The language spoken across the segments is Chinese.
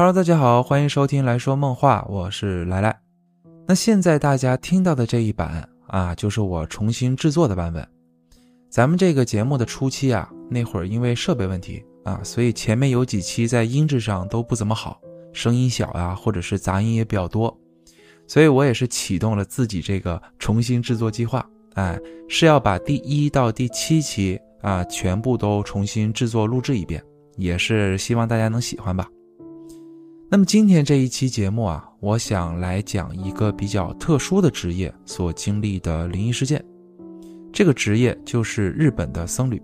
Hello，大家好，欢迎收听来说梦话，我是来来。那现在大家听到的这一版啊，就是我重新制作的版本。咱们这个节目的初期啊，那会儿因为设备问题啊，所以前面有几期在音质上都不怎么好，声音小啊，或者是杂音也比较多，所以我也是启动了自己这个重新制作计划，哎，是要把第一到第七期啊全部都重新制作录制一遍，也是希望大家能喜欢吧。那么今天这一期节目啊，我想来讲一个比较特殊的职业所经历的灵异事件。这个职业就是日本的僧侣。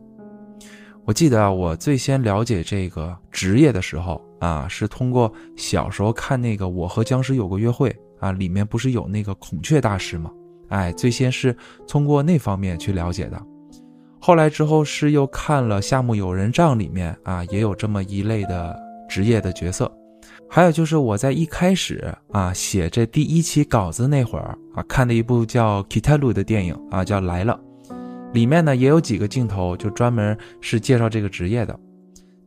我记得，我最先了解这个职业的时候啊，是通过小时候看那个《我和僵尸有个约会》啊，里面不是有那个孔雀大师吗？哎，最先是通过那方面去了解的。后来之后是又看了《夏目友人帐》里面啊，也有这么一类的职业的角色。还有就是我在一开始啊写这第一期稿子那会儿啊看的一部叫《Kita Lu》的电影啊叫来了，里面呢也有几个镜头就专门是介绍这个职业的。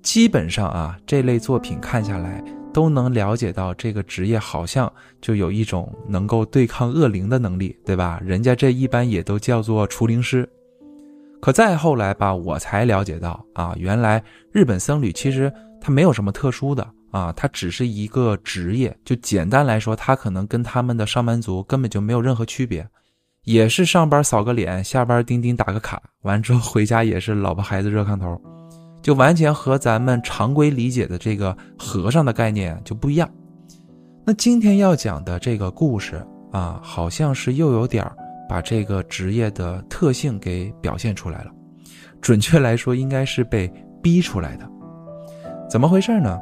基本上啊这类作品看下来都能了解到这个职业好像就有一种能够对抗恶灵的能力，对吧？人家这一般也都叫做除灵师。可再后来吧，我才了解到啊，原来日本僧侣其实他没有什么特殊的。啊，他只是一个职业，就简单来说，他可能跟他们的上班族根本就没有任何区别，也是上班扫个脸，下班钉钉打个卡，完之后回家也是老婆孩子热炕头，就完全和咱们常规理解的这个和尚的概念就不一样。那今天要讲的这个故事啊，好像是又有点把这个职业的特性给表现出来了，准确来说，应该是被逼出来的。怎么回事呢？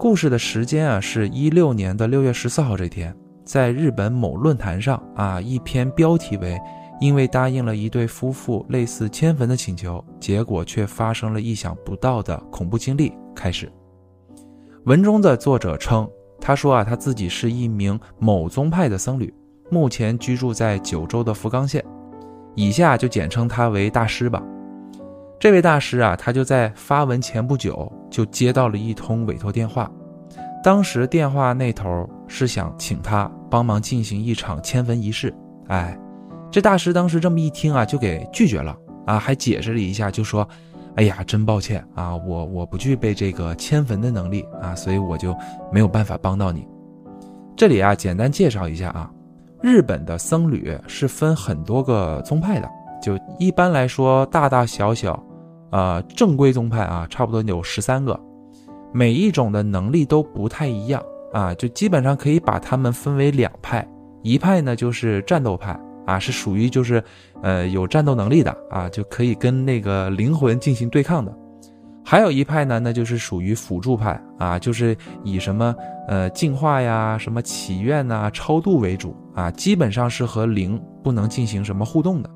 故事的时间啊，是一六年的六月十四号这天，在日本某论坛上啊，一篇标题为“因为答应了一对夫妇类似迁坟的请求，结果却发生了意想不到的恐怖经历”开始。文中的作者称，他说啊，他自己是一名某宗派的僧侣，目前居住在九州的福冈县，以下就简称他为大师吧。这位大师啊，他就在发文前不久就接到了一通委托电话，当时电话那头是想请他帮忙进行一场迁坟仪式。哎，这大师当时这么一听啊，就给拒绝了啊，还解释了一下，就说：“哎呀，真抱歉啊，我我不具备这个迁坟的能力啊，所以我就没有办法帮到你。”这里啊，简单介绍一下啊，日本的僧侣是分很多个宗派的，就一般来说，大大小小。呃，正规宗派啊，差不多有十三个，每一种的能力都不太一样啊，就基本上可以把他们分为两派，一派呢就是战斗派啊，是属于就是呃有战斗能力的啊，就可以跟那个灵魂进行对抗的，还有一派呢，那就是属于辅助派啊，就是以什么呃净化呀、什么祈愿呐、超度为主啊，基本上是和灵不能进行什么互动的。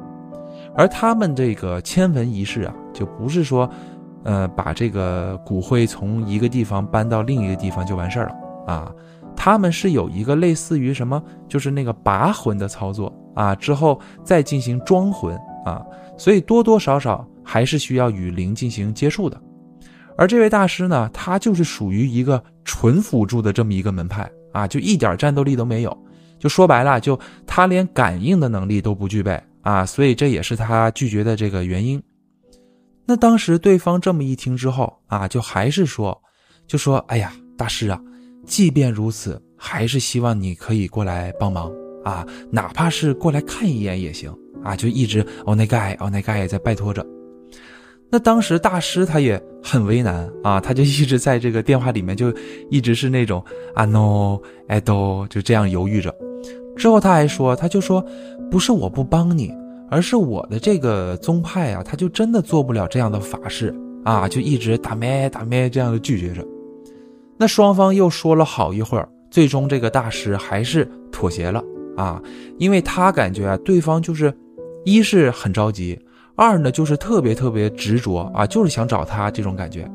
而他们这个迁坟仪式啊，就不是说，呃，把这个骨灰从一个地方搬到另一个地方就完事儿了啊。他们是有一个类似于什么，就是那个拔魂的操作啊，之后再进行装魂啊，所以多多少少还是需要与灵进行接触的。而这位大师呢，他就是属于一个纯辅助的这么一个门派啊，就一点战斗力都没有，就说白了，就他连感应的能力都不具备。啊，所以这也是他拒绝的这个原因。那当时对方这么一听之后啊，就还是说，就说：“哎呀，大师啊，即便如此，还是希望你可以过来帮忙啊，哪怕是过来看一眼也行啊。”就一直哦那盖哦那盖也在拜托着。那当时大师他也很为难啊，他就一直在这个电话里面就一直是那种啊 no 哎都就这样犹豫着。之后他还说，他就说，不是我不帮你，而是我的这个宗派啊，他就真的做不了这样的法事啊，就一直打咩打咩这样的拒绝着。那双方又说了好一会儿，最终这个大师还是妥协了啊，因为他感觉啊，对方就是一是很着急，二呢就是特别特别执着啊，就是想找他这种感觉。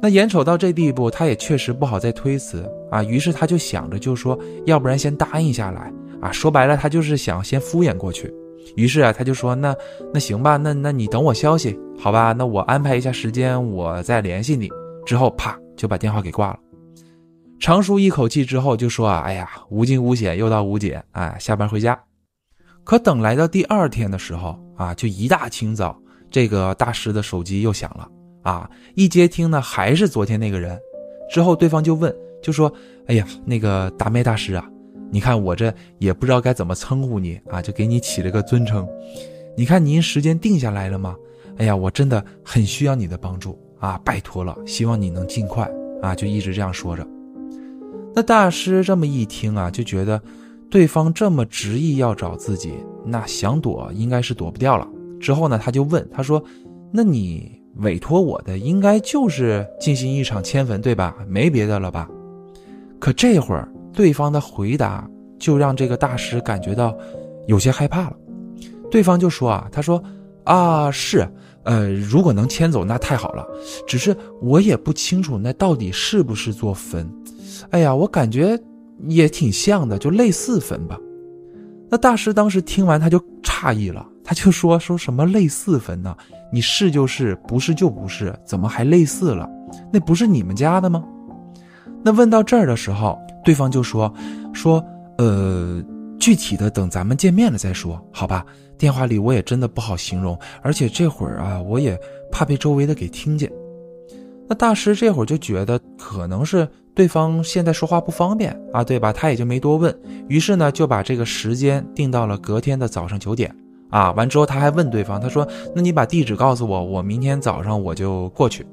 那眼瞅到这地步，他也确实不好再推辞啊，于是他就想着，就说要不然先答应下来啊。说白了，他就是想先敷衍过去。于是啊，他就说那那行吧，那那你等我消息，好吧？那我安排一下时间，我再联系你。之后啪就把电话给挂了。长舒一口气之后就说啊，哎呀，无惊无险，又到无解，哎，下班回家。可等来到第二天的时候啊，就一大清早，这个大师的手机又响了啊，一接听呢，还是昨天那个人。之后对方就问，就说，哎呀，那个达妹大师啊，你看我这也不知道该怎么称呼你啊，就给你起了个尊称。你看您时间定下来了吗？哎呀，我真的很需要你的帮助啊，拜托了，希望你能尽快啊，就一直这样说着。那大师这么一听啊，就觉得对方这么执意要找自己，那想躲应该是躲不掉了。之后呢，他就问他说：“那你委托我的应该就是进行一场迁坟，对吧？没别的了吧？”可这会儿对方的回答就让这个大师感觉到有些害怕了。对方就说：“啊，他说啊，是，呃，如果能迁走那太好了，只是我也不清楚那到底是不是座坟。”哎呀，我感觉也挺像的，就类似坟吧。那大师当时听完，他就诧异了，他就说：“说什么类似坟呢？你是就是，不是就不是，怎么还类似了？那不是你们家的吗？”那问到这儿的时候，对方就说：“说呃，具体的等咱们见面了再说，好吧？电话里我也真的不好形容，而且这会儿啊，我也怕被周围的给听见。”那大师这会儿就觉得可能是。对方现在说话不方便啊，对吧？他也就没多问，于是呢就把这个时间定到了隔天的早上九点啊。完之后他还问对方，他说：“那你把地址告诉我，我明天早上我就过去。”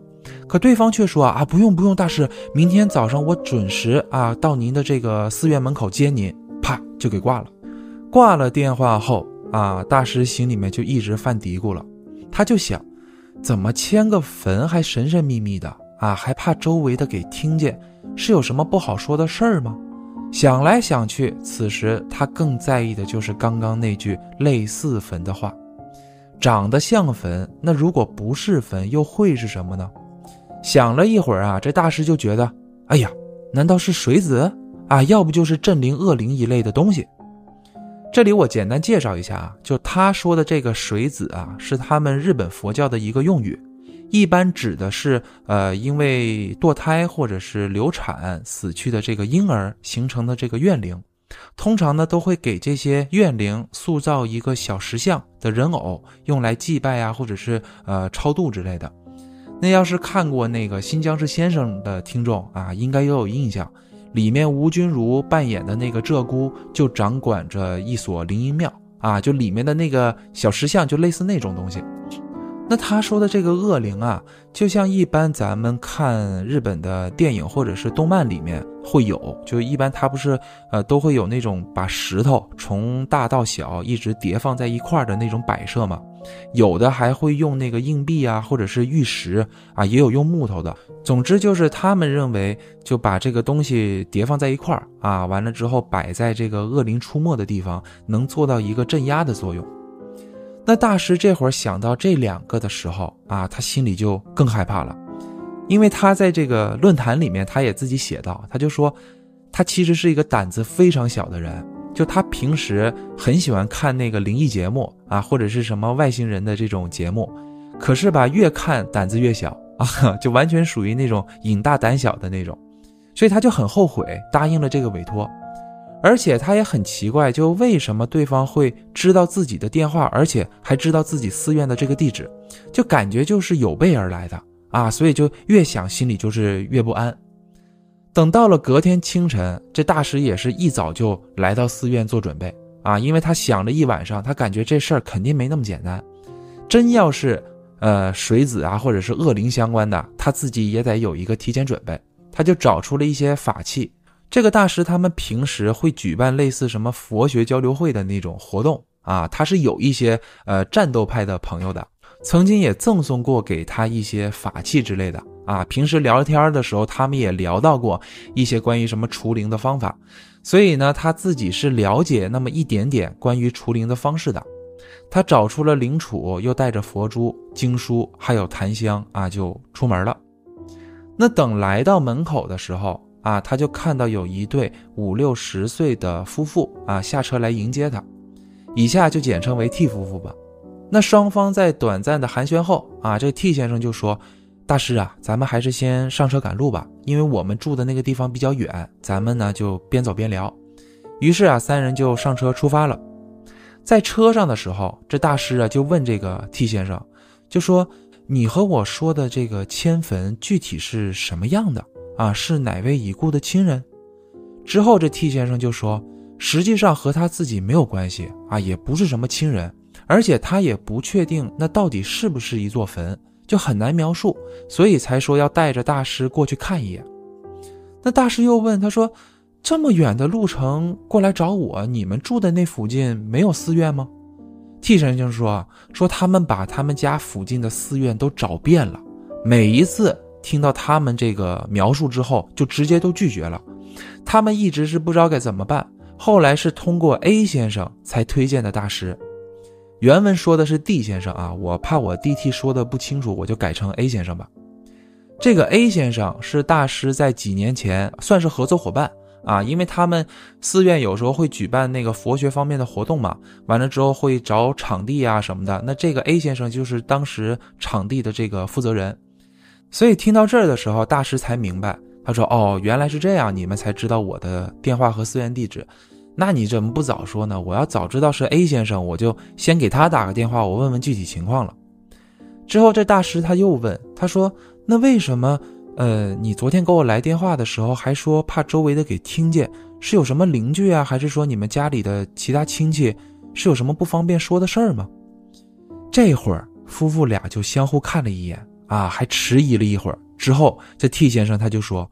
可对方却说：“啊，不用不用，大师，明天早上我准时啊到您的这个寺院门口接您。”啪就给挂了。挂了电话后啊，大师心里面就一直犯嘀咕了，他就想，怎么迁个坟还神神秘秘的啊，还怕周围的给听见。是有什么不好说的事儿吗？想来想去，此时他更在意的就是刚刚那句类似坟的话。长得像坟，那如果不是坟，又会是什么呢？想了一会儿啊，这大师就觉得，哎呀，难道是水子啊？要不就是镇灵恶灵一类的东西。这里我简单介绍一下啊，就他说的这个水子啊，是他们日本佛教的一个用语。一般指的是，呃，因为堕胎或者是流产死去的这个婴儿形成的这个怨灵，通常呢都会给这些怨灵塑造一个小石像的人偶，用来祭拜啊，或者是呃超度之类的。那要是看过那个《新疆市先生》的听众啊，应该也有印象，里面吴君如扮演的那个鹧鸪就掌管着一所灵隐庙啊，就里面的那个小石像就类似那种东西。那他说的这个恶灵啊，就像一般咱们看日本的电影或者是动漫里面会有，就一般他不是呃都会有那种把石头从大到小一直叠放在一块的那种摆设吗？有的还会用那个硬币啊，或者是玉石啊，也有用木头的。总之就是他们认为就把这个东西叠放在一块儿啊，完了之后摆在这个恶灵出没的地方，能做到一个镇压的作用。那大师这会儿想到这两个的时候啊，他心里就更害怕了，因为他在这个论坛里面，他也自己写到，他就说，他其实是一个胆子非常小的人，就他平时很喜欢看那个灵异节目啊，或者是什么外星人的这种节目，可是吧，越看胆子越小啊，就完全属于那种瘾大胆小的那种，所以他就很后悔答应了这个委托。而且他也很奇怪，就为什么对方会知道自己的电话，而且还知道自己寺院的这个地址，就感觉就是有备而来的啊，所以就越想心里就是越不安。等到了隔天清晨，这大师也是一早就来到寺院做准备啊，因为他想了一晚上，他感觉这事儿肯定没那么简单，真要是呃水子啊或者是恶灵相关的，他自己也得有一个提前准备，他就找出了一些法器。这个大师他们平时会举办类似什么佛学交流会的那种活动啊，他是有一些呃战斗派的朋友的，曾经也赠送过给他一些法器之类的啊。平时聊天的时候，他们也聊到过一些关于什么除灵的方法，所以呢，他自己是了解那么一点点关于除灵的方式的。他找出了灵杵，又带着佛珠、经书还有檀香啊，就出门了。那等来到门口的时候。啊，他就看到有一对五六十岁的夫妇啊下车来迎接他，以下就简称为 T 夫妇吧。那双方在短暂的寒暄后啊，这 T 先生就说：“大师啊，咱们还是先上车赶路吧，因为我们住的那个地方比较远，咱们呢就边走边聊。于是啊，三人就上车出发了。在车上的时候，这大师啊就问这个 T 先生，就说：“你和我说的这个迁坟具体是什么样的啊？是哪位已故的亲人？”之后这 T 先生就说：“实际上和他自己没有关系啊，也不是什么亲人，而且他也不确定那到底是不是一座坟。”就很难描述，所以才说要带着大师过去看一眼。那大师又问他说：“这么远的路程过来找我，你们住的那附近没有寺院吗？”T 先生说：“说他们把他们家附近的寺院都找遍了，每一次听到他们这个描述之后，就直接都拒绝了。他们一直是不知道该怎么办，后来是通过 A 先生才推荐的大师。”原文说的是 D 先生啊，我怕我 DT 说的不清楚，我就改成 A 先生吧。这个 A 先生是大师在几年前算是合作伙伴啊，因为他们寺院有时候会举办那个佛学方面的活动嘛，完了之后会找场地啊什么的。那这个 A 先生就是当时场地的这个负责人，所以听到这儿的时候，大师才明白，他说：“哦，原来是这样，你们才知道我的电话和寺院地址。”那你怎么不早说呢？我要早知道是 A 先生，我就先给他打个电话，我问问具体情况了。之后这大师他又问，他说：“那为什么？呃，你昨天给我来电话的时候还说怕周围的给听见，是有什么邻居啊，还是说你们家里的其他亲戚是有什么不方便说的事儿吗？”这会儿夫妇俩就相互看了一眼啊，还迟疑了一会儿。之后这 T 先生他就说：“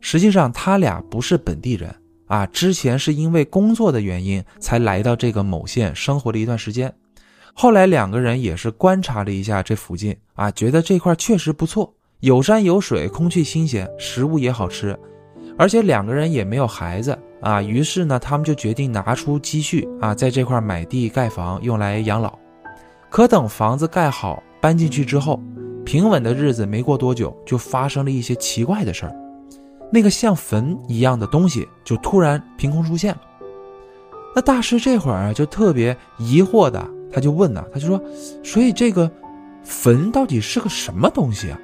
实际上他俩不是本地人。”啊，之前是因为工作的原因才来到这个某县生活了一段时间，后来两个人也是观察了一下这附近啊，觉得这块确实不错，有山有水，空气新鲜，食物也好吃，而且两个人也没有孩子啊，于是呢，他们就决定拿出积蓄啊，在这块买地盖房，用来养老。可等房子盖好，搬进去之后，平稳的日子没过多久，就发生了一些奇怪的事儿。那个像坟一样的东西就突然凭空出现了。那大师这会儿啊就特别疑惑的，他就问呢，他就说：“所以这个坟到底是个什么东西啊？”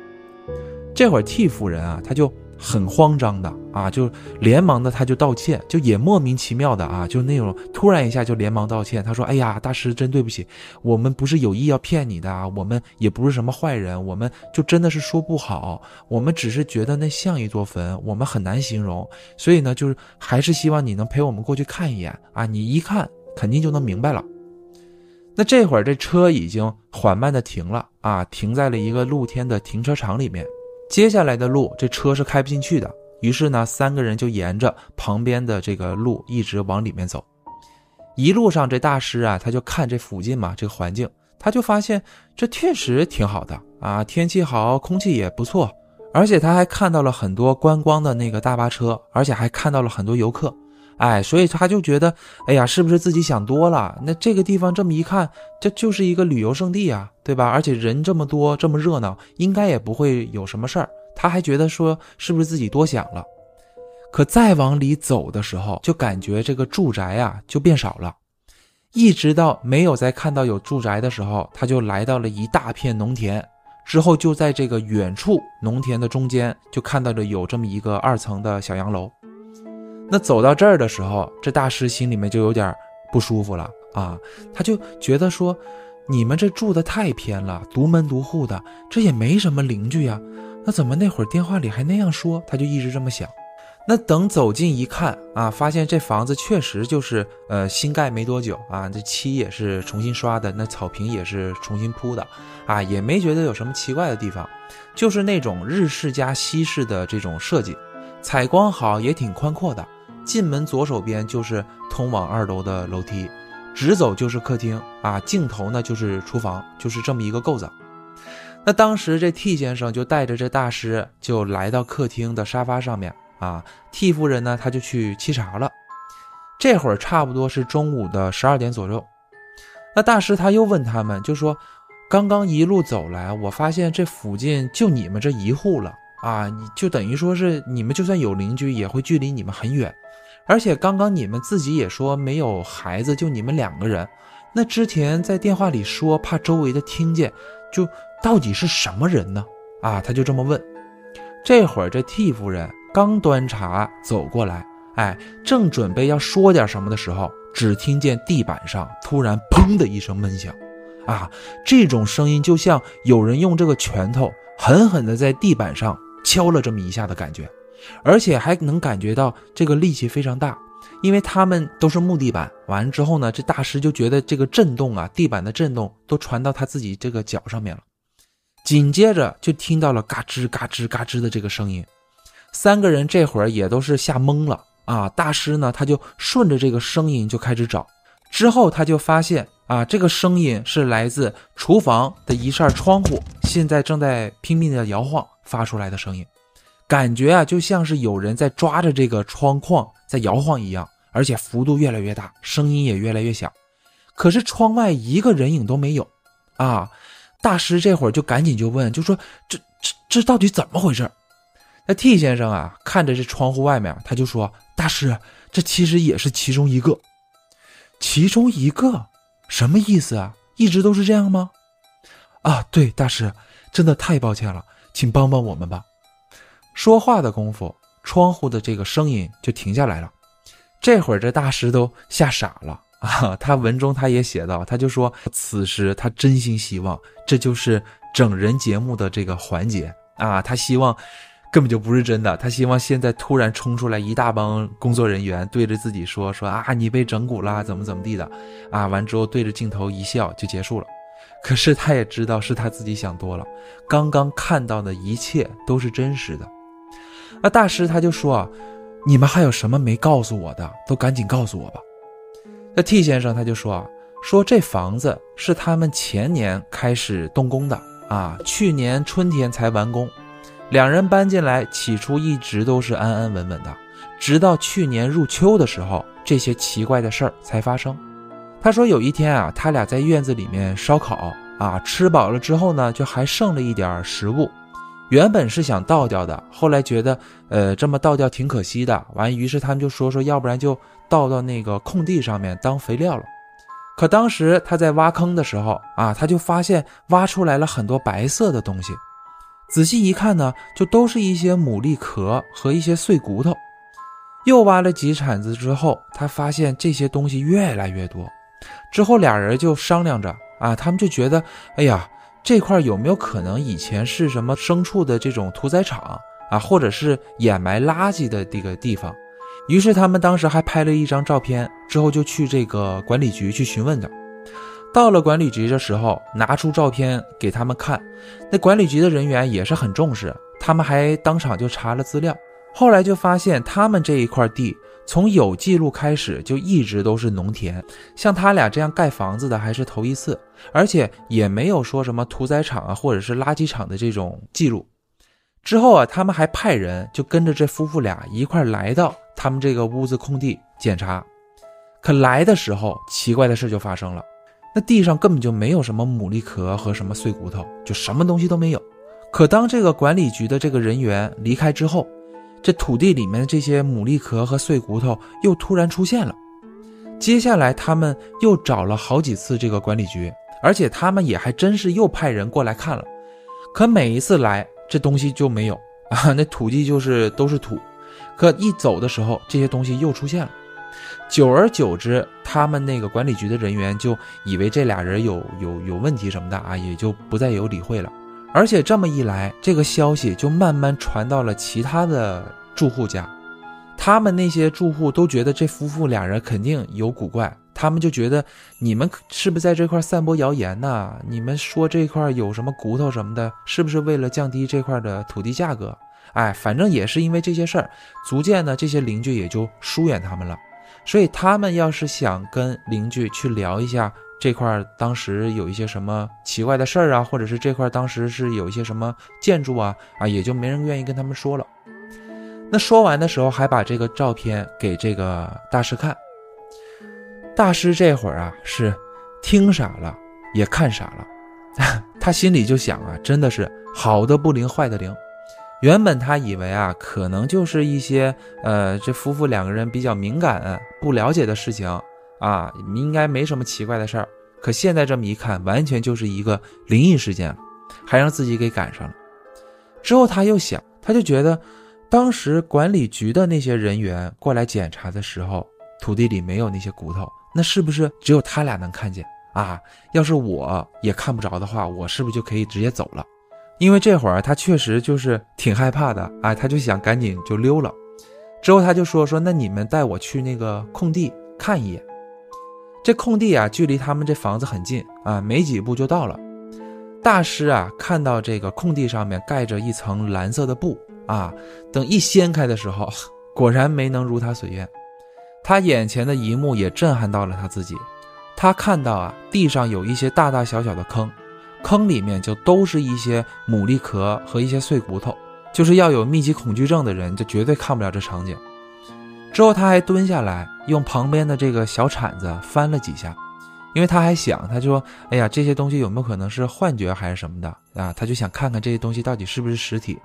这会儿替夫人啊，他就。很慌张的啊，就连忙的他就道歉，就也莫名其妙的啊，就那种突然一下就连忙道歉。他说：“哎呀，大师真对不起，我们不是有意要骗你的啊，我们也不是什么坏人，我们就真的是说不好，我们只是觉得那像一座坟，我们很难形容，所以呢，就是还是希望你能陪我们过去看一眼啊，你一看肯定就能明白了。”那这会儿这车已经缓慢的停了啊，停在了一个露天的停车场里面。接下来的路，这车是开不进去的。于是呢，三个人就沿着旁边的这个路一直往里面走。一路上，这大师啊，他就看这附近嘛，这个环境，他就发现这确实挺好的啊，天气好，空气也不错，而且他还看到了很多观光的那个大巴车，而且还看到了很多游客。哎，所以他就觉得，哎呀，是不是自己想多了？那这个地方这么一看，这就是一个旅游胜地啊，对吧？而且人这么多，这么热闹，应该也不会有什么事儿。他还觉得说，是不是自己多想了？可再往里走的时候，就感觉这个住宅啊就变少了，一直到没有再看到有住宅的时候，他就来到了一大片农田，之后就在这个远处农田的中间，就看到了有这么一个二层的小洋楼。那走到这儿的时候，这大师心里面就有点不舒服了啊，他就觉得说，你们这住的太偏了，独门独户的，这也没什么邻居呀，那怎么那会儿电话里还那样说？他就一直这么想。那等走近一看啊，发现这房子确实就是呃新盖没多久啊，这漆也是重新刷的，那草坪也是重新铺的啊，也没觉得有什么奇怪的地方，就是那种日式加西式的这种设计，采光好，也挺宽阔的。进门左手边就是通往二楼的楼梯，直走就是客厅啊，尽头呢就是厨房，就是这么一个构造。那当时这 T 先生就带着这大师就来到客厅的沙发上面啊，T 夫人呢他就去沏茶了。这会儿差不多是中午的十二点左右，那大师他又问他们，就说刚刚一路走来，我发现这附近就你们这一户了啊，你就等于说是你们就算有邻居，也会距离你们很远。而且刚刚你们自己也说没有孩子，就你们两个人。那之前在电话里说怕周围的听见，就到底是什么人呢？啊，他就这么问。这会儿这 T 夫人刚端茶走过来，哎，正准备要说点什么的时候，只听见地板上突然砰的一声闷响，啊，这种声音就像有人用这个拳头狠狠的在地板上敲了这么一下的感觉，而且还能感觉到这个力气非常大。因为他们都是木地板，完了之后呢，这大师就觉得这个震动啊，地板的震动都传到他自己这个脚上面了。紧接着就听到了嘎吱嘎吱嘎吱的这个声音，三个人这会儿也都是吓懵了啊。大师呢，他就顺着这个声音就开始找，之后他就发现啊，这个声音是来自厨房的一扇窗户，现在正在拼命的摇晃发出来的声音，感觉啊就像是有人在抓着这个窗框。在摇晃一样，而且幅度越来越大，声音也越来越响。可是窗外一个人影都没有，啊！大师这会儿就赶紧就问，就说：“这这这到底怎么回事？”那 T 先生啊，看着这窗户外面，他就说：“大师，这其实也是其中一个，其中一个什么意思啊？一直都是这样吗？”啊，对，大师，真的太抱歉了，请帮帮我们吧。说话的功夫。窗户的这个声音就停下来了，这会儿这大师都吓傻了啊！他文中他也写到，他就说此时他真心希望这就是整人节目的这个环节啊，他希望根本就不是真的，他希望现在突然冲出来一大帮工作人员对着自己说说啊你被整蛊啦怎么怎么地的啊，完之后对着镜头一笑就结束了。可是他也知道是他自己想多了，刚刚看到的一切都是真实的。那大师他就说：“你们还有什么没告诉我的，都赶紧告诉我吧。”那 T 先生他就说啊：“说这房子是他们前年开始动工的啊，去年春天才完工。两人搬进来，起初一直都是安安稳稳的，直到去年入秋的时候，这些奇怪的事儿才发生。”他说：“有一天啊，他俩在院子里面烧烤啊，吃饱了之后呢，就还剩了一点食物。”原本是想倒掉的，后来觉得，呃，这么倒掉挺可惜的。完，于是他们就说说，要不然就倒到那个空地上面当肥料了。可当时他在挖坑的时候啊，他就发现挖出来了很多白色的东西。仔细一看呢，就都是一些牡蛎壳和一些碎骨头。又挖了几铲子之后，他发现这些东西越来越多。之后俩人就商量着啊，他们就觉得，哎呀。这块有没有可能以前是什么牲畜的这种屠宰场啊，或者是掩埋垃圾的这个地方？于是他们当时还拍了一张照片，之后就去这个管理局去询问的。到了管理局的时候，拿出照片给他们看，那管理局的人员也是很重视，他们还当场就查了资料。后来就发现他们这一块地。从有记录开始就一直都是农田，像他俩这样盖房子的还是头一次，而且也没有说什么屠宰场啊或者是垃圾场的这种记录。之后啊，他们还派人就跟着这夫妇俩一块来到他们这个屋子空地检查。可来的时候，奇怪的事就发生了，那地上根本就没有什么牡蛎壳和什么碎骨头，就什么东西都没有。可当这个管理局的这个人员离开之后，这土地里面的这些牡蛎壳和碎骨头又突然出现了。接下来他们又找了好几次这个管理局，而且他们也还真是又派人过来看了。可每一次来，这东西就没有 啊，那土地就是都是土。可一走的时候，这些东西又出现了。久而久之，他们那个管理局的人员就以为这俩人有有有问题什么的啊，也就不再有理会了。而且这么一来，这个消息就慢慢传到了其他的住户家，他们那些住户都觉得这夫妇俩人肯定有古怪，他们就觉得你们是不是在这块散播谣言呢？你们说这块有什么骨头什么的，是不是为了降低这块的土地价格？哎，反正也是因为这些事儿，逐渐呢，这些邻居也就疏远他们了。所以他们要是想跟邻居去聊一下。这块当时有一些什么奇怪的事儿啊，或者是这块当时是有一些什么建筑啊啊，也就没人愿意跟他们说了。那说完的时候，还把这个照片给这个大师看。大师这会儿啊是听傻了，也看傻了，他心里就想啊，真的是好的不灵，坏的灵。原本他以为啊，可能就是一些呃，这夫妇两个人比较敏感、不了解的事情。啊，应该没什么奇怪的事儿，可现在这么一看，完全就是一个灵异事件了，还让自己给赶上了。之后他又想，他就觉得当时管理局的那些人员过来检查的时候，土地里没有那些骨头，那是不是只有他俩能看见啊？要是我也看不着的话，我是不是就可以直接走了？因为这会儿他确实就是挺害怕的啊，他就想赶紧就溜了。之后他就说说，那你们带我去那个空地看一眼。这空地啊，距离他们这房子很近啊，没几步就到了。大师啊，看到这个空地上面盖着一层蓝色的布啊，等一掀开的时候，果然没能如他所愿。他眼前的一幕也震撼到了他自己。他看到啊，地上有一些大大小小的坑。坑里面就都是一些牡蛎壳和一些碎骨头，就是要有密集恐惧症的人就绝对看不了这场景。之后他还蹲下来，用旁边的这个小铲子翻了几下，因为他还想，他就说：“哎呀，这些东西有没有可能是幻觉还是什么的啊？”他就想看看这些东西到底是不是实体。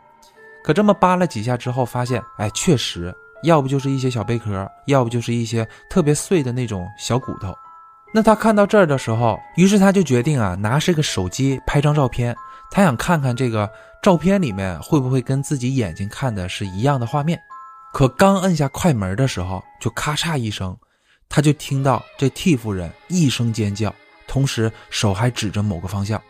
可这么扒了几下之后，发现，哎，确实，要不就是一些小贝壳，要不就是一些特别碎的那种小骨头。那他看到这儿的时候，于是他就决定啊，拿这个手机拍张照片，他想看看这个照片里面会不会跟自己眼睛看的是一样的画面。可刚摁下快门的时候，就咔嚓一声，他就听到这 T 夫人一声尖叫，同时手还指着某个方向。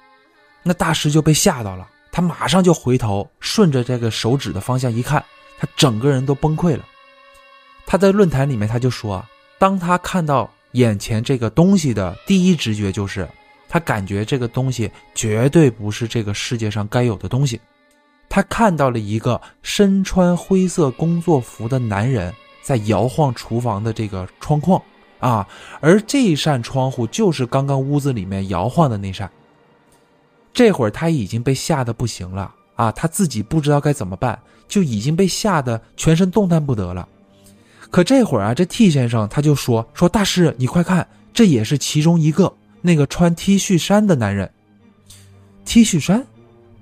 那大师就被吓到了，他马上就回头，顺着这个手指的方向一看，他整个人都崩溃了。他在论坛里面他就说，当他看到。眼前这个东西的第一直觉就是，他感觉这个东西绝对不是这个世界上该有的东西。他看到了一个身穿灰色工作服的男人在摇晃厨房的这个窗框啊，而这扇窗户就是刚刚屋子里面摇晃的那扇。这会儿他已经被吓得不行了啊，他自己不知道该怎么办，就已经被吓得全身动弹不得了。可这会儿啊，这 T 先生他就说说大师，你快看，这也是其中一个那个穿 T 恤衫的男人。T 恤衫，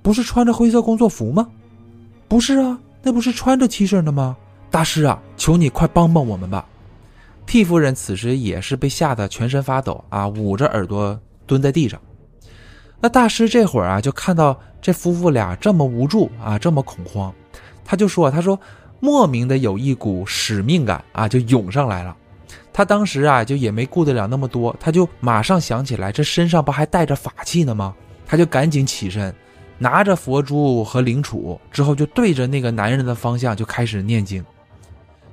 不是穿着灰色工作服吗？不是啊，那不是穿着 T 恤的吗？大师啊，求你快帮帮我们吧！T 夫人此时也是被吓得全身发抖啊，捂着耳朵蹲在地上。那大师这会儿啊，就看到这夫妇俩这么无助啊，这么恐慌，他就说：“他说。”莫名的有一股使命感啊，就涌上来了。他当时啊，就也没顾得了那么多，他就马上想起来，这身上不还带着法器呢吗？他就赶紧起身，拿着佛珠和灵杵，之后就对着那个男人的方向就开始念经。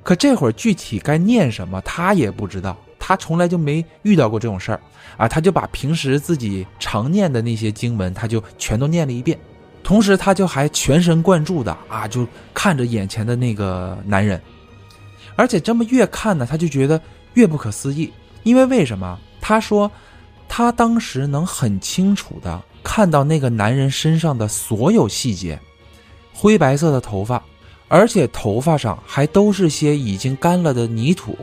可这会儿具体该念什么，他也不知道，他从来就没遇到过这种事儿啊。他就把平时自己常念的那些经文，他就全都念了一遍。同时，他就还全神贯注的啊，就看着眼前的那个男人，而且这么越看呢，他就觉得越不可思议。因为为什么？他说，他当时能很清楚的看到那个男人身上的所有细节，灰白色的头发，而且头发上还都是些已经干了的泥土，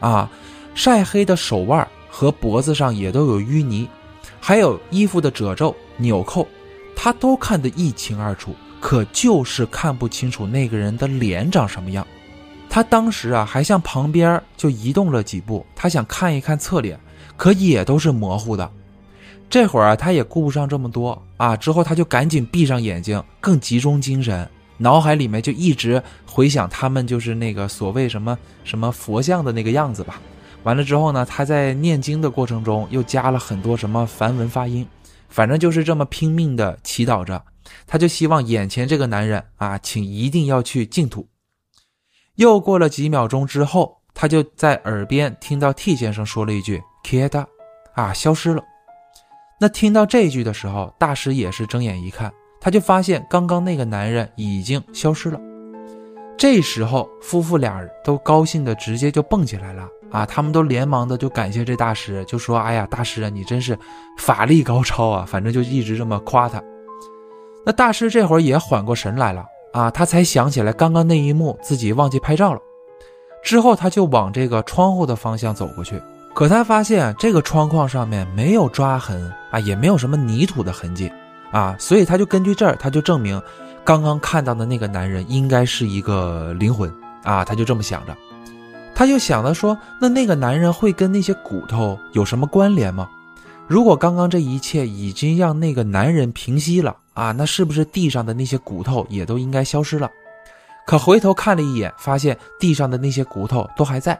啊，晒黑的手腕和脖子上也都有淤泥，还有衣服的褶皱、纽扣。他都看得一清二楚，可就是看不清楚那个人的脸长什么样。他当时啊，还向旁边就移动了几步，他想看一看侧脸，可也都是模糊的。这会儿啊，他也顾不上这么多啊，之后他就赶紧闭上眼睛，更集中精神，脑海里面就一直回想他们就是那个所谓什么什么佛像的那个样子吧。完了之后呢，他在念经的过程中又加了很多什么梵文发音。反正就是这么拼命的祈祷着，他就希望眼前这个男人啊，请一定要去净土。又过了几秒钟之后，他就在耳边听到 T 先生说了一句 k i d a 啊，消失了。那听到这句的时候，大师也是睁眼一看，他就发现刚刚那个男人已经消失了。这时候，夫妇俩都高兴的直接就蹦起来了。啊！他们都连忙的就感谢这大师，就说：“哎呀，大师啊，你真是法力高超啊！” 反正就一直这么夸他。那大师这会儿也缓过神来了啊，他才想起来刚刚那一幕自己忘记拍照了。之后他就往这个窗户的方向走过去，可他发现这个窗框上面没有抓痕啊，也没有什么泥土的痕迹啊，所以他就根据这儿，他就证明刚刚看到的那个男人应该是一个灵魂啊，他就这么想着。他就想着说：“那那个男人会跟那些骨头有什么关联吗？”如果刚刚这一切已经让那个男人平息了啊，那是不是地上的那些骨头也都应该消失了？可回头看了一眼，发现地上的那些骨头都还在。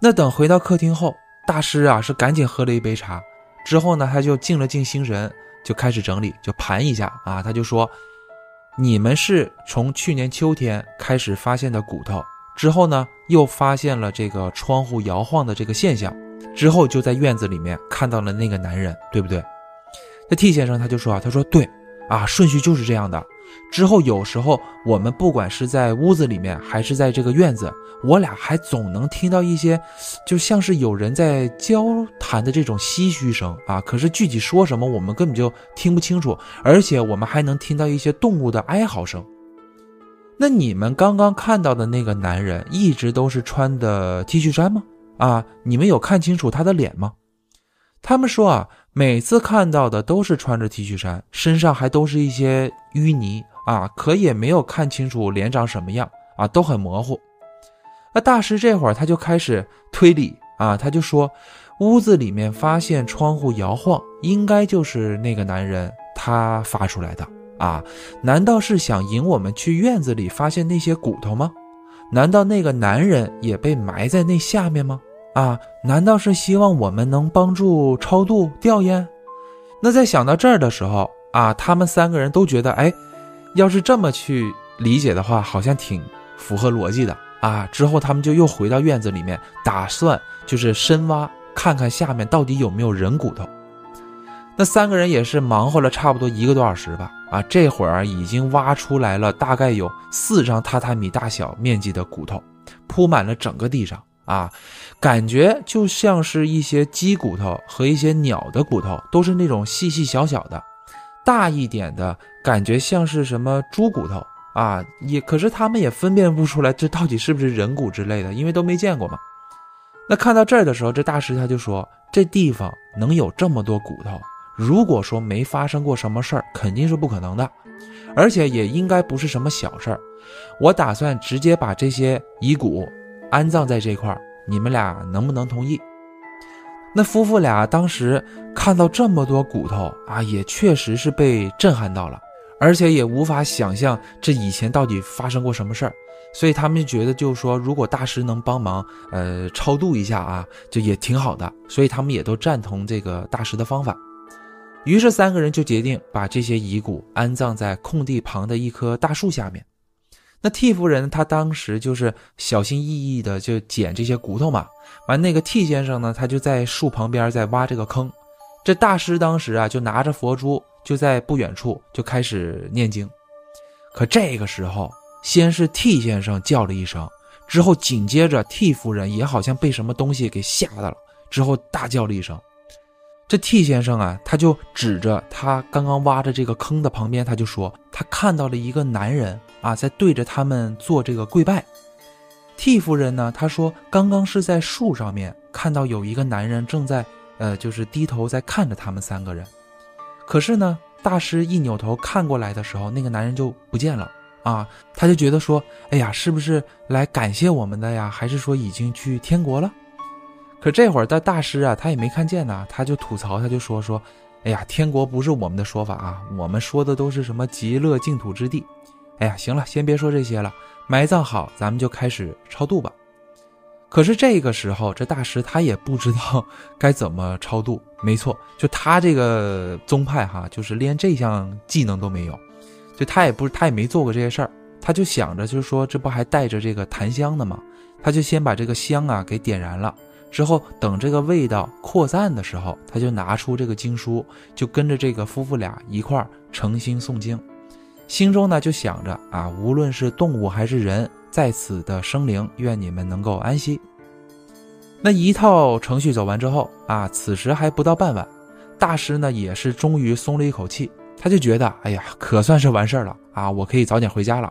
那等回到客厅后，大师啊是赶紧喝了一杯茶，之后呢他就静了静心神，就开始整理，就盘一下啊，他就说：“你们是从去年秋天开始发现的骨头，之后呢又发现了这个窗户摇晃的这个现象。”之后就在院子里面看到了那个男人，对不对？那 T 先生他就说啊，他说对啊，顺序就是这样的。之后有时候我们不管是在屋子里面还是在这个院子，我俩还总能听到一些，就像是有人在交谈的这种唏嘘声啊。可是具体说什么我们根本就听不清楚，而且我们还能听到一些动物的哀嚎声。那你们刚刚看到的那个男人一直都是穿的 T 恤衫吗？啊，你们有看清楚他的脸吗？他们说啊，每次看到的都是穿着 T 恤衫，身上还都是一些淤泥啊，可也没有看清楚脸长什么样啊，都很模糊。那大师这会儿他就开始推理啊，他就说，屋子里面发现窗户摇晃，应该就是那个男人他发出来的啊，难道是想引我们去院子里发现那些骨头吗？难道那个男人也被埋在那下面吗？啊，难道是希望我们能帮助超度吊唁？那在想到这儿的时候啊，他们三个人都觉得，哎，要是这么去理解的话，好像挺符合逻辑的啊。之后他们就又回到院子里面，打算就是深挖，看看下面到底有没有人骨头。那三个人也是忙活了差不多一个多小时吧。啊，这会儿已经挖出来了，大概有四张榻榻米大小面积的骨头，铺满了整个地上啊，感觉就像是一些鸡骨头和一些鸟的骨头，都是那种细细小小的，大一点的感觉像是什么猪骨头啊，也可是他们也分辨不出来这到底是不是人骨之类的，因为都没见过嘛。那看到这儿的时候，这大师他就说，这地方能有这么多骨头。如果说没发生过什么事儿，肯定是不可能的，而且也应该不是什么小事儿。我打算直接把这些遗骨安葬在这块儿，你们俩能不能同意？那夫妇俩当时看到这么多骨头啊，也确实是被震撼到了，而且也无法想象这以前到底发生过什么事儿，所以他们觉得就是说，如果大师能帮忙，呃，超度一下啊，就也挺好的，所以他们也都赞同这个大师的方法。于是三个人就决定把这些遗骨安葬在空地旁的一棵大树下面。那 T 夫人她当时就是小心翼翼的就捡这些骨头嘛。完，那个 T 先生呢，他就在树旁边在挖这个坑。这大师当时啊就拿着佛珠就在不远处就开始念经。可这个时候，先是 T 先生叫了一声，之后紧接着 T 夫人也好像被什么东西给吓到了，之后大叫了一声。这 T 先生啊，他就指着他刚刚挖的这个坑的旁边，他就说他看到了一个男人啊，在对着他们做这个跪拜。T 夫人呢，她说刚刚是在树上面看到有一个男人正在呃，就是低头在看着他们三个人。可是呢，大师一扭头看过来的时候，那个男人就不见了啊，他就觉得说，哎呀，是不是来感谢我们的呀？还是说已经去天国了？可这会儿的大师啊，他也没看见呢，他就吐槽，他就说说，哎呀，天国不是我们的说法啊，我们说的都是什么极乐净土之地。哎呀，行了，先别说这些了，埋葬好，咱们就开始超度吧。可是这个时候，这大师他也不知道 该怎么超度。没错，就他这个宗派哈，就是连这项技能都没有，就他也不是他也没做过这些事儿，他就想着就是说，这不还带着这个檀香的吗？他就先把这个香啊给点燃了。之后，等这个味道扩散的时候，他就拿出这个经书，就跟着这个夫妇俩一块儿诚心诵经，心中呢就想着啊，无论是动物还是人，在此的生灵，愿你们能够安息。那一套程序走完之后啊，此时还不到傍晚，大师呢也是终于松了一口气，他就觉得，哎呀，可算是完事儿了啊，我可以早点回家了。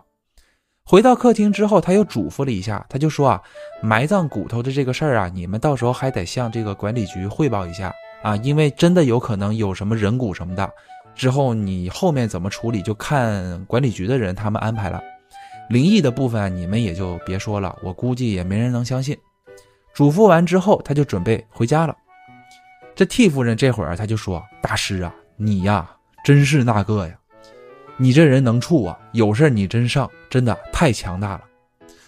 回到客厅之后，他又嘱咐了一下，他就说啊，埋葬骨头的这个事儿啊，你们到时候还得向这个管理局汇报一下啊，因为真的有可能有什么人骨什么的，之后你后面怎么处理就看管理局的人他们安排了。灵异的部分你们也就别说了，我估计也没人能相信。嘱咐完之后，他就准备回家了。这 T 夫人这会儿他就说：“大师啊，你呀真是那个呀，你这人能处啊，有事你真上，真的太强大了。”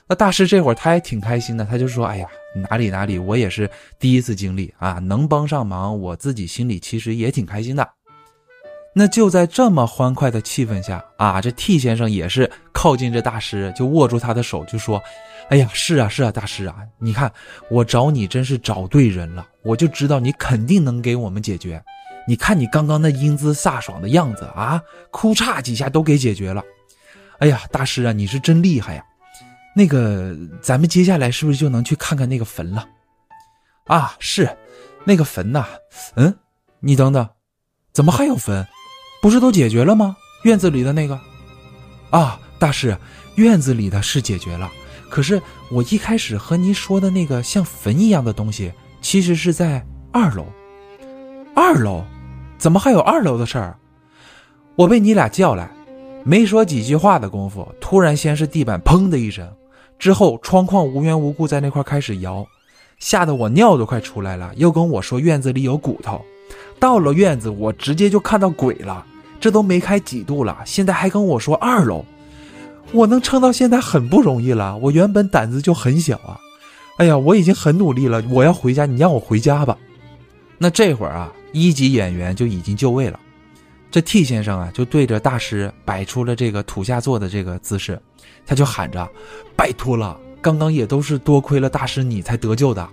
那大师这会儿他也挺开心的，他就说：“哎呀，哪里哪里，我也是第一次经历啊，能帮上忙，我自己心里其实也挺开心的。”那就在这么欢快的气氛下啊，这 T 先生也是靠近这大师，就握住他的手，就说：“哎呀，是啊，是啊，大师啊，你看我找你真是找对人了，我就知道你肯定能给我们解决。你看你刚刚那英姿飒爽的样子啊，哭嚓几下都给解决了。哎呀，大师啊，你是真厉害呀！那个，咱们接下来是不是就能去看看那个坟了？啊，是，那个坟呐，嗯，你等等，怎么还有坟？”不是都解决了吗？院子里的那个，啊，大师，院子里的是解决了。可是我一开始和您说的那个像坟一样的东西，其实是在二楼。二楼，怎么还有二楼的事儿？我被你俩叫来，没说几句话的功夫，突然先是地板砰的一声，之后窗框无缘无故在那块开始摇，吓得我尿都快出来了。又跟我说院子里有骨头，到了院子，我直接就看到鬼了。这都没开几度了，现在还跟我说二楼，我能撑到现在很不容易了。我原本胆子就很小啊，哎呀，我已经很努力了，我要回家，你让我回家吧。那这会儿啊，一级演员就已经就位了，这 T 先生啊就对着大师摆出了这个土下座的这个姿势，他就喊着：“拜托了，刚刚也都是多亏了大师你才得救的，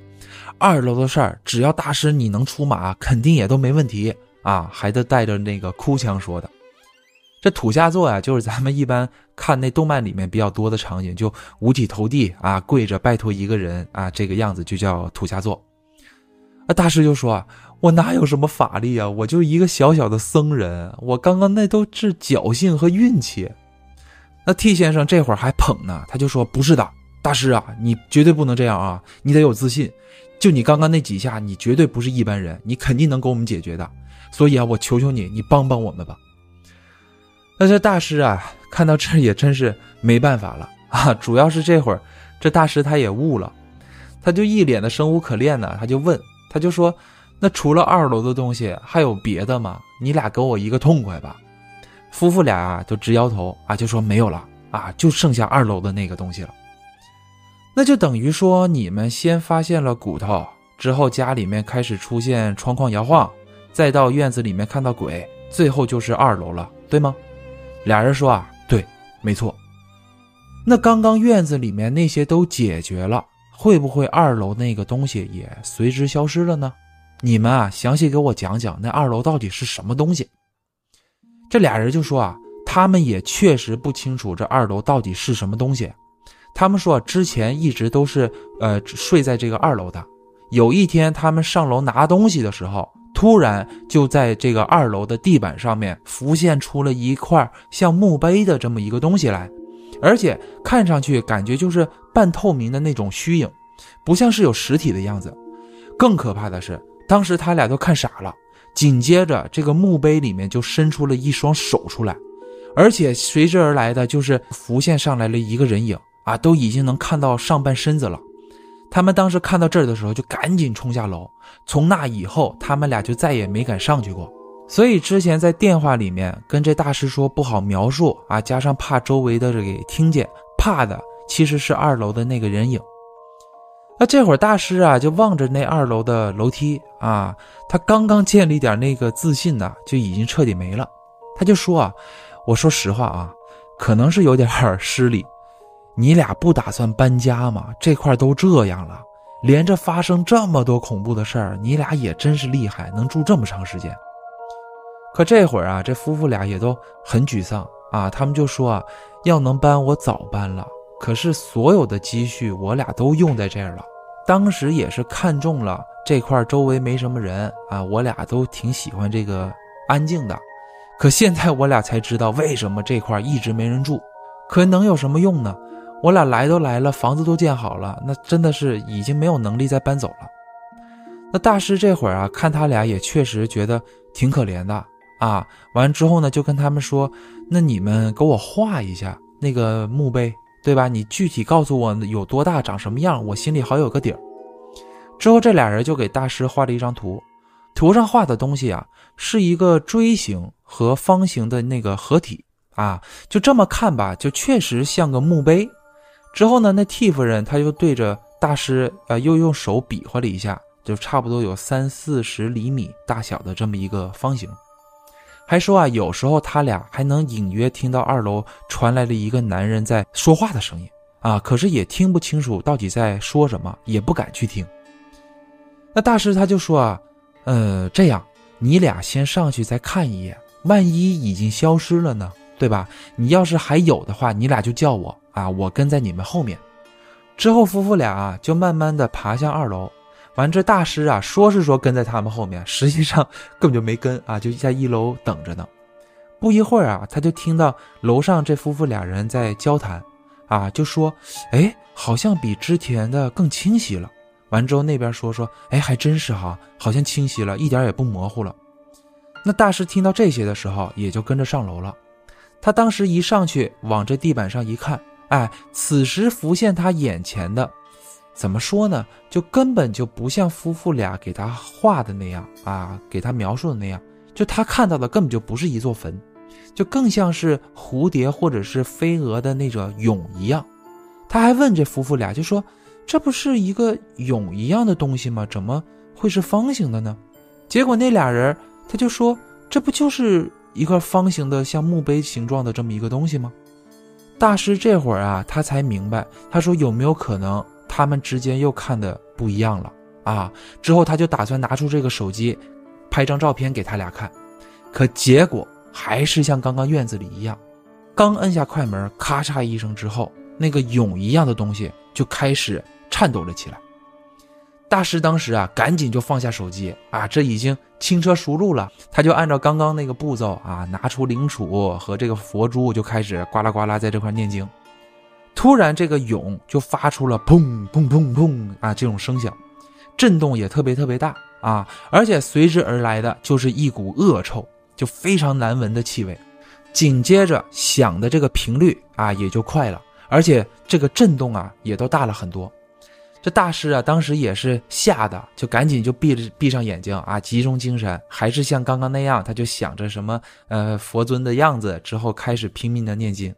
二楼的事儿只要大师你能出马，肯定也都没问题。”啊，还得带着那个哭腔说的，这土下座啊，就是咱们一般看那动漫里面比较多的场景，就五体投地啊，跪着拜托一个人啊，这个样子就叫土下座。啊，大师就说：“我哪有什么法力啊，我就一个小小的僧人，我刚刚那都是侥幸和运气。”那 T 先生这会儿还捧呢，他就说：“不是的，大师啊，你绝对不能这样啊，你得有自信。就你刚刚那几下，你绝对不是一般人，你肯定能给我们解决的。”所以啊，我求求你，你帮帮我们吧。那这大师啊，看到这也真是没办法了啊。主要是这会儿，这大师他也悟了，他就一脸的生无可恋呢。他就问，他就说：“那除了二楼的东西，还有别的吗？你俩给我一个痛快吧。”夫妇俩啊，就直摇头啊，就说没有了啊，就剩下二楼的那个东西了。那就等于说，你们先发现了骨头，之后家里面开始出现窗框摇晃。再到院子里面看到鬼，最后就是二楼了，对吗？俩人说啊，对，没错。那刚刚院子里面那些都解决了，会不会二楼那个东西也随之消失了呢？你们啊，详细给我讲讲那二楼到底是什么东西。这俩人就说啊，他们也确实不清楚这二楼到底是什么东西。他们说之前一直都是呃睡在这个二楼的，有一天他们上楼拿东西的时候。突然，就在这个二楼的地板上面浮现出了一块像墓碑的这么一个东西来，而且看上去感觉就是半透明的那种虚影，不像是有实体的样子。更可怕的是，当时他俩都看傻了。紧接着，这个墓碑里面就伸出了一双手出来，而且随之而来的就是浮现上来了一个人影啊，都已经能看到上半身子了。他们当时看到这儿的时候，就赶紧冲下楼。从那以后，他们俩就再也没敢上去过。所以之前在电话里面跟这大师说不好描述啊，加上怕周围的给听见，怕的其实是二楼的那个人影。那这会儿大师啊，就望着那二楼的楼梯啊，他刚刚建立点那个自信呢，就已经彻底没了。他就说啊，我说实话啊，可能是有点失礼。你俩不打算搬家吗？这块都这样了，连着发生这么多恐怖的事儿，你俩也真是厉害，能住这么长时间。可这会儿啊，这夫妇俩也都很沮丧啊，他们就说啊，要能搬我早搬了，可是所有的积蓄我俩都用在这儿了。当时也是看中了这块周围没什么人啊，我俩都挺喜欢这个安静的。可现在我俩才知道为什么这块一直没人住，可能有什么用呢？我俩来都来了，房子都建好了，那真的是已经没有能力再搬走了。那大师这会儿啊，看他俩也确实觉得挺可怜的啊。完之后呢，就跟他们说：“那你们给我画一下那个墓碑，对吧？你具体告诉我有多大，长什么样，我心里好有个底儿。”之后这俩人就给大师画了一张图，图上画的东西啊，是一个锥形和方形的那个合体啊，就这么看吧，就确实像个墓碑。之后呢，那替夫人他就对着大师啊，又用手比划了一下，就差不多有三四十厘米大小的这么一个方形。还说啊，有时候他俩还能隐约听到二楼传来了一个男人在说话的声音啊，可是也听不清楚到底在说什么，也不敢去听。那大师他就说啊，呃，这样你俩先上去再看一眼，万一已经消失了呢，对吧？你要是还有的话，你俩就叫我啊，我跟在你们后面。之后夫妇俩啊就慢慢的爬向二楼，完这大师啊说是说跟在他们后面，实际上根本就没跟啊，就在一楼等着呢。不一会儿啊，他就听到楼上这夫妇俩人在交谈，啊，就说，哎，好像比之前的更清晰了。完之后，那边说说，哎，还真是哈，好像清晰了，一点也不模糊了。那大师听到这些的时候，也就跟着上楼了。他当时一上去，往这地板上一看，哎，此时浮现他眼前的，怎么说呢？就根本就不像夫妇俩给他画的那样啊，给他描述的那样。就他看到的根本就不是一座坟，就更像是蝴蝶或者是飞蛾的那种蛹一样。他还问这夫妇俩，就说。这不是一个蛹一样的东西吗？怎么会是方形的呢？结果那俩人他就说：“这不就是一个方形的像墓碑形状的这么一个东西吗？”大师这会儿啊，他才明白，他说：“有没有可能他们之间又看的不一样了啊？”之后他就打算拿出这个手机，拍张照片给他俩看，可结果还是像刚刚院子里一样，刚摁下快门，咔嚓一声之后，那个蛹一样的东西就开始。颤抖了起来，大师当时啊，赶紧就放下手机啊，这已经轻车熟路了，他就按照刚刚那个步骤啊，拿出灵杵和这个佛珠，就开始呱啦呱啦在这块念经。突然，这个蛹就发出了砰砰砰砰啊这种声响，震动也特别特别大啊，而且随之而来的就是一股恶臭，就非常难闻的气味。紧接着响的这个频率啊也就快了，而且这个震动啊也都大了很多。这大师啊，当时也是吓得，就赶紧就闭着闭上眼睛啊，集中精神，还是像刚刚那样，他就想着什么呃佛尊的样子，之后开始拼命的念经。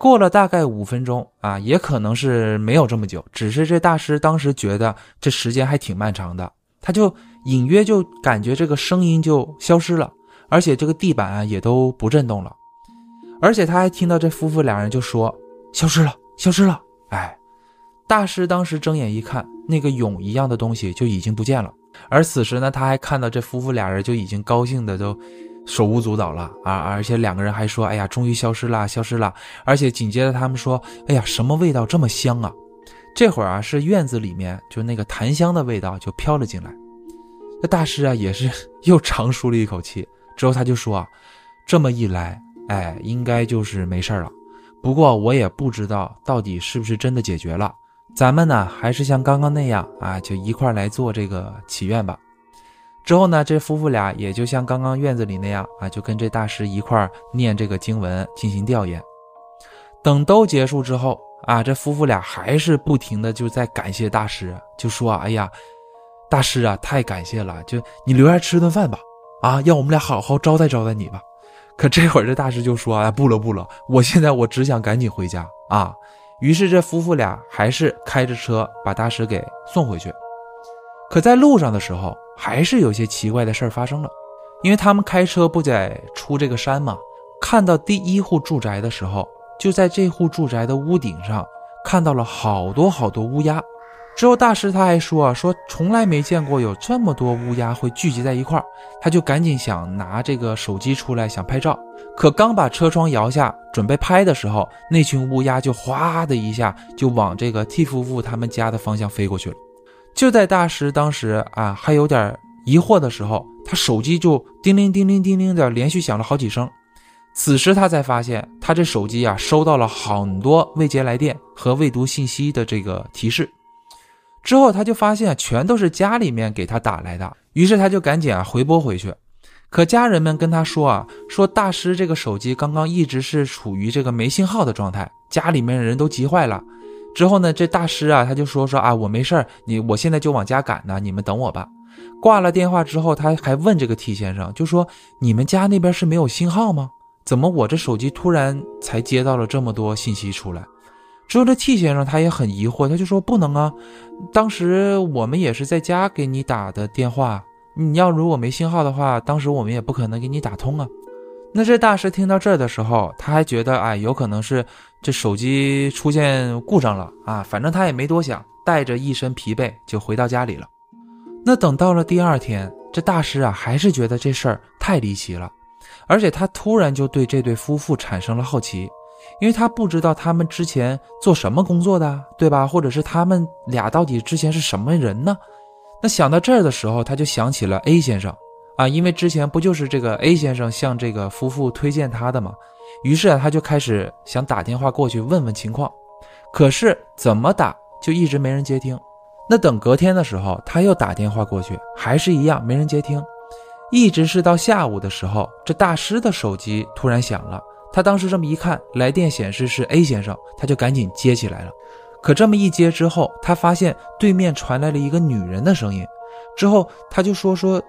过了大概五分钟啊，也可能是没有这么久，只是这大师当时觉得这时间还挺漫长的，他就隐约就感觉这个声音就消失了，而且这个地板啊也都不震动了，而且他还听到这夫妇两人就说消失了，消失了，哎。大师当时睁眼一看，那个蛹一样的东西就已经不见了。而此时呢，他还看到这夫妇俩人就已经高兴的都手舞足蹈了啊！而且两个人还说：“哎呀，终于消失了，消失了！”而且紧接着他们说：“哎呀，什么味道这么香啊？”这会儿啊，是院子里面就那个檀香的味道就飘了进来。那大师啊，也是 又长舒了一口气。之后他就说：“啊，这么一来，哎，应该就是没事了。不过我也不知道到底是不是真的解决了。”咱们呢，还是像刚刚那样啊，就一块来做这个祈愿吧。之后呢，这夫妇俩也就像刚刚院子里那样啊，就跟这大师一块念这个经文进行调研。等都结束之后啊，这夫妇俩还是不停的就在感谢大师，就说，哎呀，大师啊，太感谢了，就你留下吃顿饭吧，啊，让我们俩好好招待招待你吧。可这会儿这大师就说啊，不了不了，我现在我只想赶紧回家啊。于是这夫妇俩还是开着车把大师给送回去，可在路上的时候，还是有些奇怪的事儿发生了。因为他们开车不得出这个山嘛，看到第一户住宅的时候，就在这户住宅的屋顶上看到了好多好多乌鸦。之后大师他还说啊，说从来没见过有这么多乌鸦会聚集在一块儿，他就赶紧想拿这个手机出来想拍照。可刚把车窗摇下，准备拍的时候，那群乌鸦就哗的一下就往这个 T 夫妇他们家的方向飞过去了。就在大师当时啊还有点疑惑的时候，他手机就叮铃叮铃叮铃的连续响了好几声。此时他才发现，他这手机啊收到了很多未接来电和未读信息的这个提示。之后他就发现全都是家里面给他打来的，于是他就赶紧啊回拨回去。可家人们跟他说啊，说大师这个手机刚刚一直是处于这个没信号的状态，家里面的人都急坏了。之后呢，这大师啊他就说说啊，我没事儿，你我现在就往家赶呢，你们等我吧。挂了电话之后，他还问这个 T 先生，就说：“你们家那边是没有信号吗？怎么我这手机突然才接到了这么多信息出来？”之后这 T 先生他也很疑惑，他就说：“不能啊，当时我们也是在家给你打的电话，你要如果没信号的话，当时我们也不可能给你打通啊。”那这大师听到这儿的时候，他还觉得哎，有可能是这手机出现故障了啊，反正他也没多想，带着一身疲惫就回到家里了。那等到了第二天，这大师啊还是觉得这事儿太离奇了，而且他突然就对这对夫妇产生了好奇，因为他不知道他们之前做什么工作的，对吧？或者是他们俩到底之前是什么人呢？那想到这儿的时候，他就想起了 A 先生。啊，因为之前不就是这个 A 先生向这个夫妇推荐他的吗？于是啊，他就开始想打电话过去问问情况，可是怎么打就一直没人接听。那等隔天的时候，他又打电话过去，还是一样没人接听，一直是到下午的时候，这大师的手机突然响了。他当时这么一看，来电显示是 A 先生，他就赶紧接起来了。可这么一接之后，他发现对面传来了一个女人的声音，之后他就说说。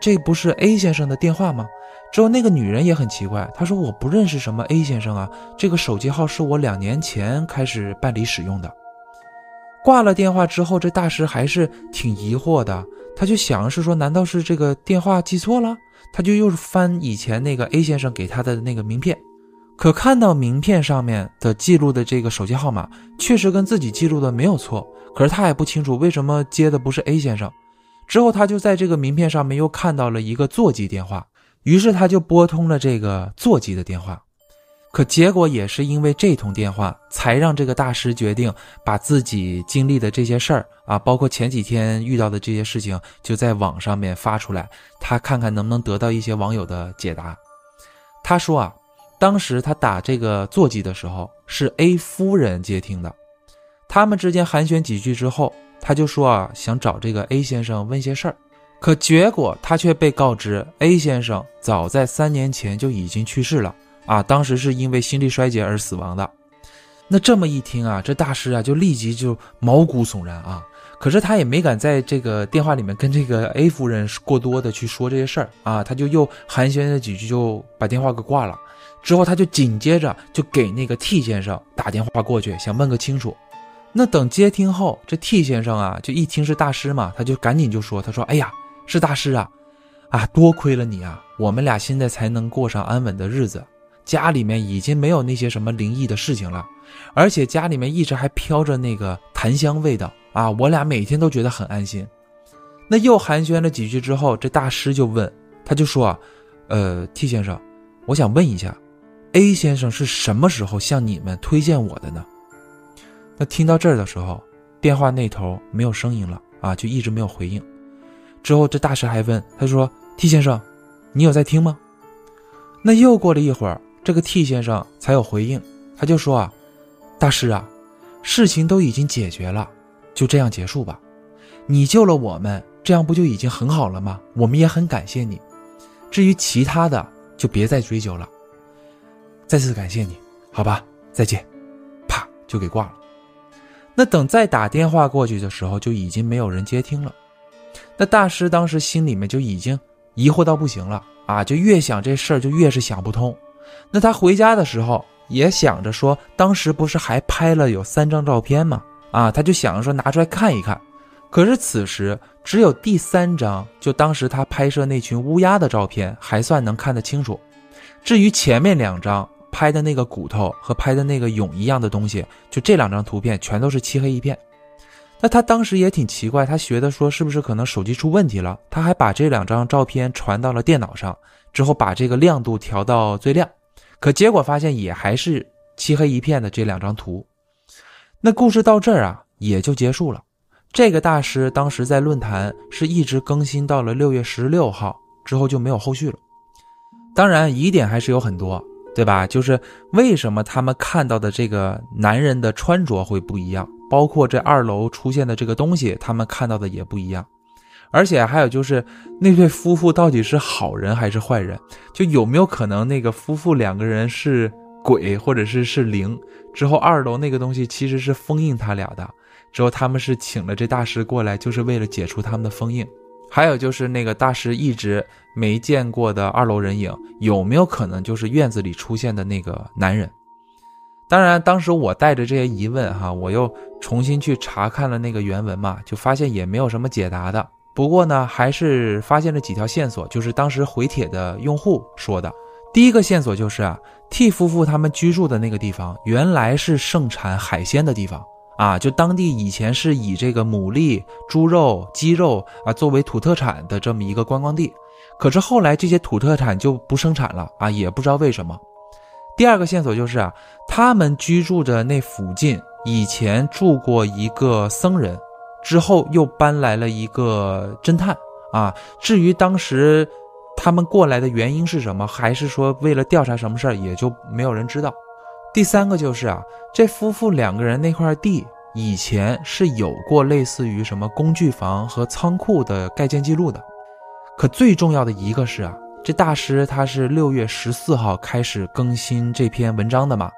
这不是 A 先生的电话吗？之后那个女人也很奇怪，她说我不认识什么 A 先生啊，这个手机号是我两年前开始办理使用的。挂了电话之后，这大师还是挺疑惑的，他就想是说，难道是这个电话记错了？他就又是翻以前那个 A 先生给他的那个名片，可看到名片上面的记录的这个手机号码，确实跟自己记录的没有错，可是他也不清楚为什么接的不是 A 先生。之后，他就在这个名片上面又看到了一个座机电话，于是他就拨通了这个座机的电话。可结果也是因为这通电话，才让这个大师决定把自己经历的这些事儿啊，包括前几天遇到的这些事情，就在网上面发出来，他看看能不能得到一些网友的解答。他说啊，当时他打这个座机的时候是 A 夫人接听的，他们之间寒暄几句之后。他就说啊，想找这个 A 先生问些事儿，可结果他却被告知 A 先生早在三年前就已经去世了啊，当时是因为心力衰竭而死亡的。那这么一听啊，这大师啊就立即就毛骨悚然啊，可是他也没敢在这个电话里面跟这个 A 夫人过多的去说这些事儿啊，他就又寒暄了几句就把电话给挂了。之后他就紧接着就给那个 T 先生打电话过去，想问个清楚。那等接听后，这 T 先生啊，就一听是大师嘛，他就赶紧就说：“他说，哎呀，是大师啊，啊，多亏了你啊，我们俩现在才能过上安稳的日子，家里面已经没有那些什么灵异的事情了，而且家里面一直还飘着那个檀香味道啊，我俩每天都觉得很安心。”那又寒暄了几句之后，这大师就问，他就说：“啊，呃，T 先生，我想问一下，A 先生是什么时候向你们推荐我的呢？”那听到这儿的时候，电话那头没有声音了啊，就一直没有回应。之后这大师还问，他说：“T 先生，你有在听吗？”那又过了一会儿，这个 T 先生才有回应，他就说：“啊，大师啊，事情都已经解决了，就这样结束吧。你救了我们，这样不就已经很好了吗？我们也很感谢你。至于其他的，就别再追究了。再次感谢你，好吧，再见。”啪，就给挂了。那等再打电话过去的时候，就已经没有人接听了。那大师当时心里面就已经疑惑到不行了啊，就越想这事儿就越是想不通。那他回家的时候也想着说，当时不是还拍了有三张照片吗？啊，他就想着说拿出来看一看。可是此时只有第三张，就当时他拍摄那群乌鸦的照片还算能看得清楚。至于前面两张。拍的那个骨头和拍的那个蛹一样的东西，就这两张图片全都是漆黑一片。那他当时也挺奇怪，他觉得说是不是可能手机出问题了？他还把这两张照片传到了电脑上，之后把这个亮度调到最亮，可结果发现也还是漆黑一片的这两张图。那故事到这儿啊也就结束了。这个大师当时在论坛是一直更新到了六月十六号之后就没有后续了。当然疑点还是有很多。对吧？就是为什么他们看到的这个男人的穿着会不一样，包括这二楼出现的这个东西，他们看到的也不一样。而且还有就是那对夫妇到底是好人还是坏人？就有没有可能那个夫妇两个人是鬼，或者是是灵？之后二楼那个东西其实是封印他俩的。之后他们是请了这大师过来，就是为了解除他们的封印还有就是那个大师一直没见过的二楼人影，有没有可能就是院子里出现的那个男人？当然，当时我带着这些疑问哈，我又重新去查看了那个原文嘛，就发现也没有什么解答的。不过呢，还是发现了几条线索，就是当时回帖的用户说的。第一个线索就是啊，T 夫妇他们居住的那个地方原来是盛产海鲜的地方啊，就当地以前是以这个牡蛎、猪肉、鸡肉啊作为土特产的这么一个观光地。可是后来这些土特产就不生产了啊，也不知道为什么。第二个线索就是啊，他们居住的那附近以前住过一个僧人，之后又搬来了一个侦探啊。至于当时他们过来的原因是什么，还是说为了调查什么事儿，也就没有人知道。第三个就是啊，这夫妇两个人那块地以前是有过类似于什么工具房和仓库的盖建记录的，可最重要的一个是啊。这大师他是六月十四号开始更新这篇文章的嘛？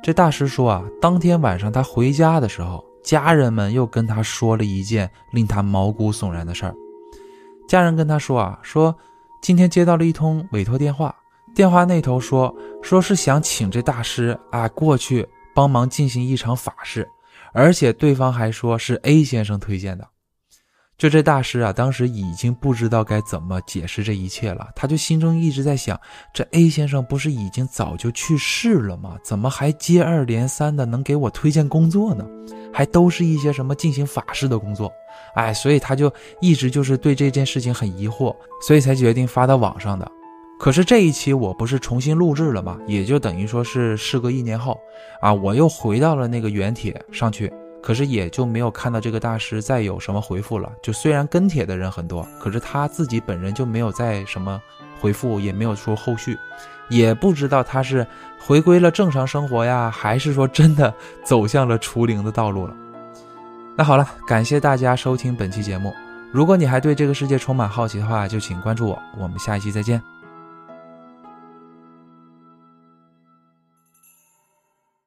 这大师说啊，当天晚上他回家的时候，家人们又跟他说了一件令他毛骨悚然的事儿。家人跟他说啊，说今天接到了一通委托电话，电话那头说说是想请这大师啊过去帮忙进行一场法事，而且对方还说是 A 先生推荐的。就这大师啊，当时已经不知道该怎么解释这一切了。他就心中一直在想：这 A 先生不是已经早就去世了吗？怎么还接二连三的能给我推荐工作呢？还都是一些什么进行法事的工作？哎，所以他就一直就是对这件事情很疑惑，所以才决定发到网上的。可是这一期我不是重新录制了吗？也就等于说是事隔一年后啊，我又回到了那个原帖上去。可是也就没有看到这个大师再有什么回复了。就虽然跟帖的人很多，可是他自己本人就没有再什么回复，也没有说后续，也不知道他是回归了正常生活呀，还是说真的走向了除灵的道路了。那好了，感谢大家收听本期节目。如果你还对这个世界充满好奇的话，就请关注我。我们下一期再见。